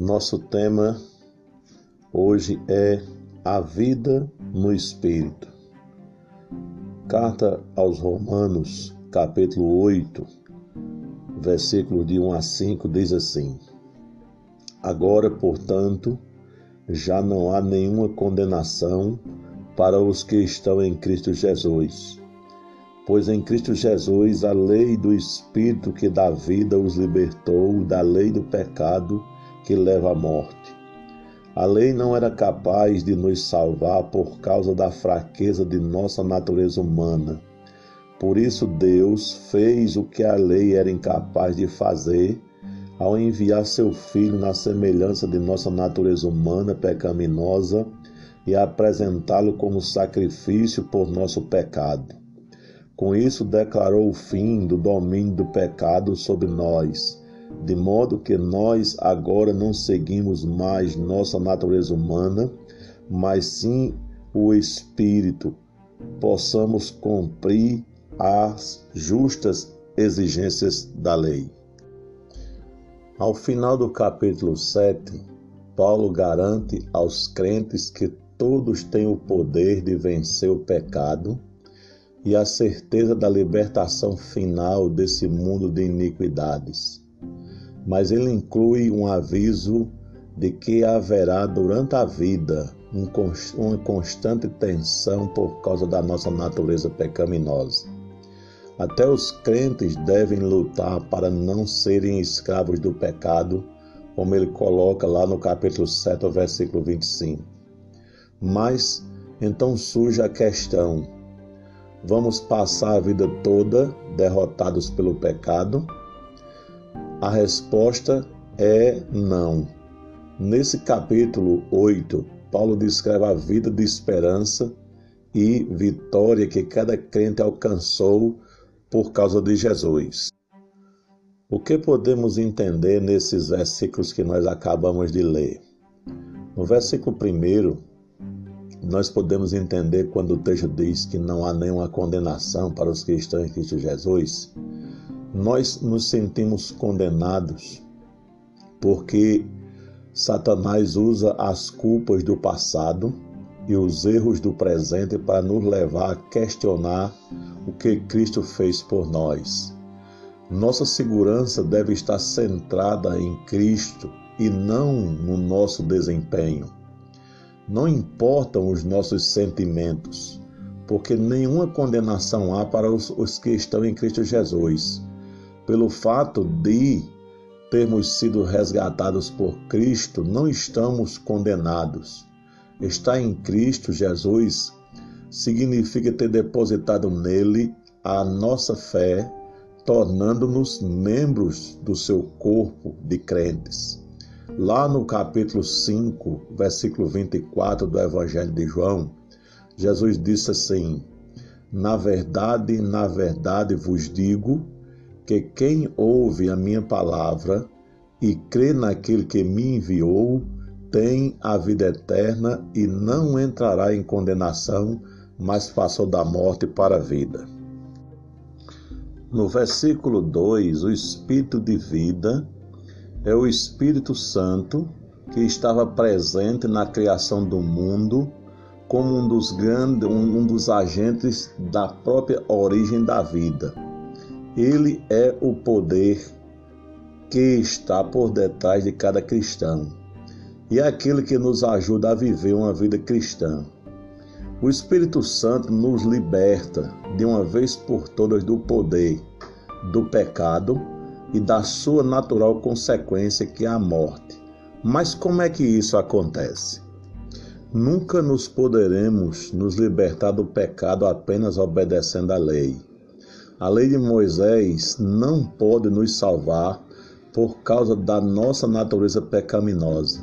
Nosso tema hoje é a vida no Espírito. Carta aos Romanos, capítulo 8, versículo de 1 a 5, diz assim: Agora, portanto, já não há nenhuma condenação para os que estão em Cristo Jesus. Pois em Cristo Jesus a lei do Espírito que dá vida os libertou da lei do pecado que leva à morte. A lei não era capaz de nos salvar por causa da fraqueza de nossa natureza humana. Por isso, Deus fez o que a lei era incapaz de fazer ao enviar seu Filho na semelhança de nossa natureza humana pecaminosa e apresentá-lo como sacrifício por nosso pecado. Com isso, declarou o fim do domínio do pecado sobre nós, de modo que nós agora não seguimos mais nossa natureza humana, mas sim o Espírito, possamos cumprir as justas exigências da lei. Ao final do capítulo 7, Paulo garante aos crentes que todos têm o poder de vencer o pecado e a certeza da libertação final desse mundo de iniquidades. Mas ele inclui um aviso de que haverá durante a vida uma constante tensão por causa da nossa natureza pecaminosa. Até os crentes devem lutar para não serem escravos do pecado, como ele coloca lá no capítulo 7, versículo 25. Mas então surge a questão: vamos passar a vida toda derrotados pelo pecado? A resposta é não. Nesse capítulo 8, Paulo descreve a vida de esperança e vitória que cada crente alcançou por causa de Jesus. O que podemos entender nesses versículos que nós acabamos de ler? No versículo 1, nós podemos entender quando o texto diz que não há nenhuma condenação para os que estão em Cristo Jesus. Nós nos sentimos condenados porque Satanás usa as culpas do passado e os erros do presente para nos levar a questionar o que Cristo fez por nós. Nossa segurança deve estar centrada em Cristo e não no nosso desempenho. Não importam os nossos sentimentos, porque nenhuma condenação há para os, os que estão em Cristo Jesus. Pelo fato de termos sido resgatados por Cristo, não estamos condenados. Estar em Cristo Jesus significa ter depositado nele a nossa fé, tornando-nos membros do seu corpo de crentes. Lá no capítulo 5, versículo 24 do Evangelho de João, Jesus disse assim: Na verdade, na verdade vos digo que quem ouve a minha palavra e crê naquele que me enviou, tem a vida eterna e não entrará em condenação, mas passou da morte para a vida. No versículo 2, o Espírito de vida é o Espírito Santo que estava presente na criação do mundo como um dos grandes, um dos agentes da própria origem da vida. Ele é o poder que está por detrás de cada cristão e é aquele que nos ajuda a viver uma vida cristã. O Espírito Santo nos liberta de uma vez por todas do poder, do pecado e da sua natural consequência, que é a morte. Mas como é que isso acontece? Nunca nos poderemos nos libertar do pecado apenas obedecendo à lei. A lei de Moisés não pode nos salvar por causa da nossa natureza pecaminosa.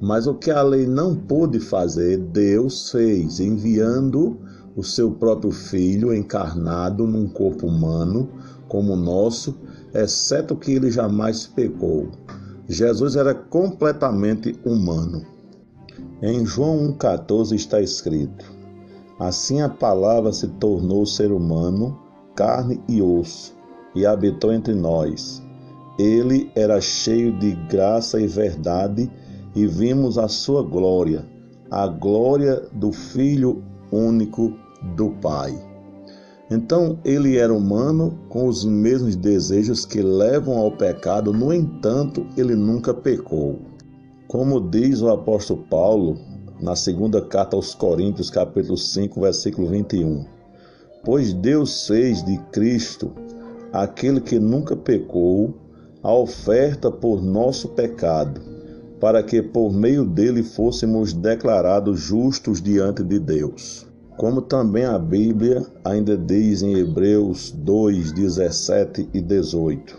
Mas o que a lei não pôde fazer, Deus fez, enviando o seu próprio Filho encarnado num corpo humano como o nosso, exceto que ele jamais pecou. Jesus era completamente humano. Em João 1,14 está escrito: Assim a palavra se tornou ser humano, carne e osso, e habitou entre nós ele era cheio de graça e verdade, e vimos a sua glória, a glória do Filho único do Pai. Então ele era humano com os mesmos desejos que levam ao pecado, no entanto, ele nunca pecou. Como diz o apóstolo Paulo na segunda carta aos Coríntios, capítulo 5, versículo 21. Pois Deus fez de Cristo, aquele que nunca pecou, a oferta por nosso pecado, para que por meio dele fôssemos declarados justos diante de Deus. Como também a Bíblia ainda diz em Hebreus 2, 17 e 18.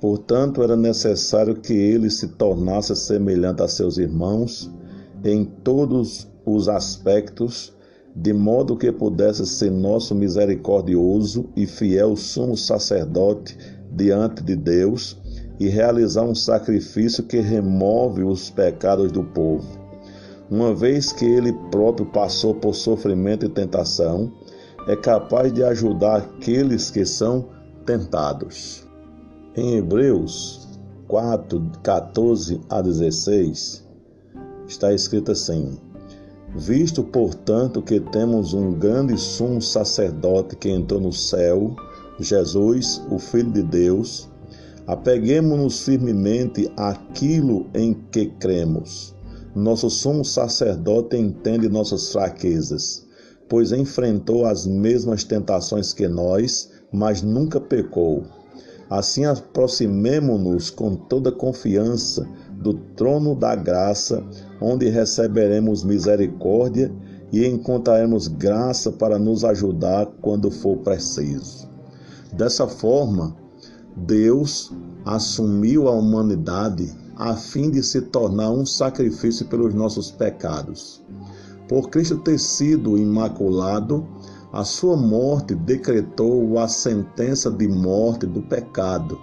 Portanto, era necessário que ele se tornasse semelhante a seus irmãos em todos os aspectos, de modo que pudesse ser nosso misericordioso e fiel sumo sacerdote diante de Deus e realizar um sacrifício que remove os pecados do povo. Uma vez que ele próprio passou por sofrimento e tentação, é capaz de ajudar aqueles que são tentados. Em Hebreus 4, 14 a 16, está escrito assim: Visto, portanto, que temos um grande sumo sacerdote que entrou no céu, Jesus, o Filho de Deus, apeguemos-nos firmemente àquilo em que cremos. Nosso sumo sacerdote entende nossas fraquezas, pois enfrentou as mesmas tentações que nós, mas nunca pecou. Assim, aproximemo-nos com toda confiança do trono da graça, onde receberemos misericórdia e encontraremos graça para nos ajudar quando for preciso. Dessa forma, Deus assumiu a humanidade a fim de se tornar um sacrifício pelos nossos pecados. Por Cristo ter sido imaculado, a sua morte decretou a sentença de morte do pecado,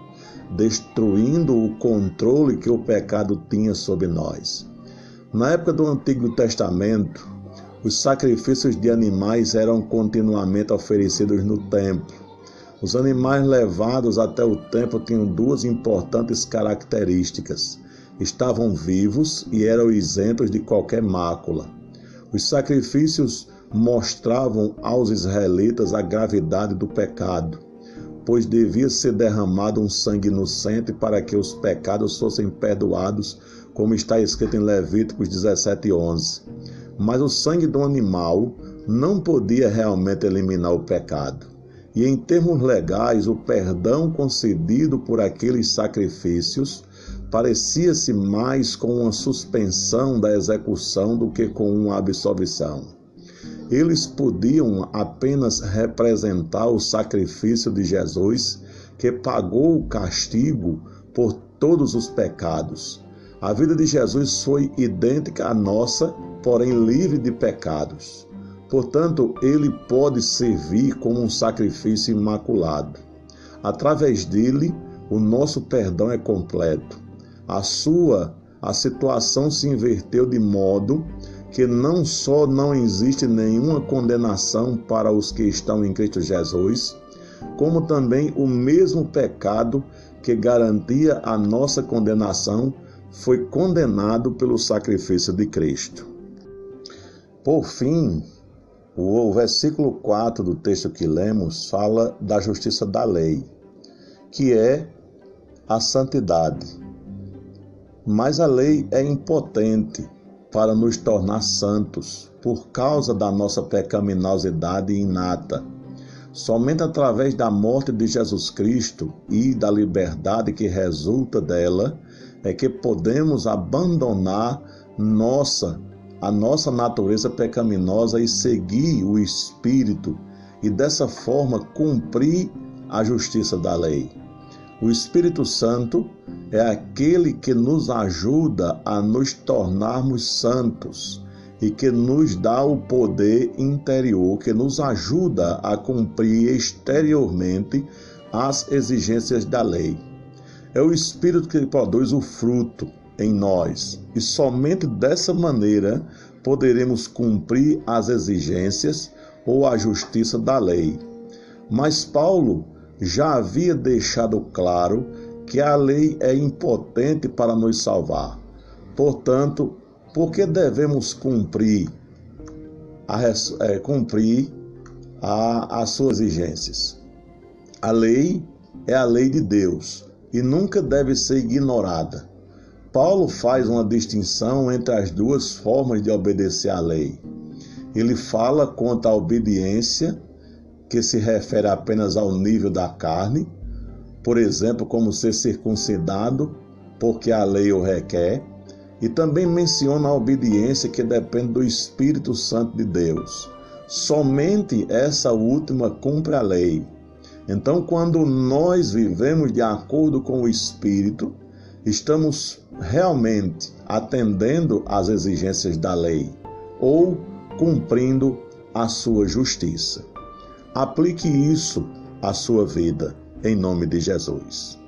destruindo o controle que o pecado tinha sobre nós. Na época do Antigo Testamento, os sacrifícios de animais eram continuamente oferecidos no templo. Os animais levados até o templo tinham duas importantes características: estavam vivos e eram isentos de qualquer mácula. Os sacrifícios mostravam aos israelitas a gravidade do pecado pois devia ser derramado um sangue inocente para que os pecados fossem perdoados, como está escrito em Levíticos 17:11. Mas o sangue do animal não podia realmente eliminar o pecado. E em termos legais, o perdão concedido por aqueles sacrifícios parecia-se mais com uma suspensão da execução do que com uma absolvição. Eles podiam apenas representar o sacrifício de Jesus, que pagou o castigo por todos os pecados. A vida de Jesus foi idêntica à nossa, porém livre de pecados. Portanto, ele pode servir como um sacrifício imaculado. Através dele, o nosso perdão é completo. A sua a situação se inverteu de modo que não só não existe nenhuma condenação para os que estão em Cristo Jesus, como também o mesmo pecado que garantia a nossa condenação foi condenado pelo sacrifício de Cristo. Por fim, o versículo 4 do texto que lemos fala da justiça da lei, que é a santidade. Mas a lei é impotente para nos tornar santos, por causa da nossa pecaminosidade inata. Somente através da morte de Jesus Cristo e da liberdade que resulta dela é que podemos abandonar nossa a nossa natureza pecaminosa e seguir o espírito e dessa forma cumprir a justiça da lei. O Espírito Santo é aquele que nos ajuda a nos tornarmos santos e que nos dá o poder interior, que nos ajuda a cumprir exteriormente as exigências da lei. É o Espírito que produz o fruto em nós e somente dessa maneira poderemos cumprir as exigências ou a justiça da lei. Mas Paulo já havia deixado claro que a lei é impotente para nos salvar. Portanto, por que devemos cumprir, a, é, cumprir a, as suas exigências? A lei é a lei de Deus e nunca deve ser ignorada. Paulo faz uma distinção entre as duas formas de obedecer à lei. Ele fala quanto à obediência, que se refere apenas ao nível da carne, por exemplo, como ser circuncidado, porque a lei o requer, e também menciona a obediência que depende do Espírito Santo de Deus. Somente essa última cumpre a lei. Então, quando nós vivemos de acordo com o Espírito, estamos realmente atendendo às exigências da lei ou cumprindo a sua justiça. Aplique isso à sua vida em nome de Jesus.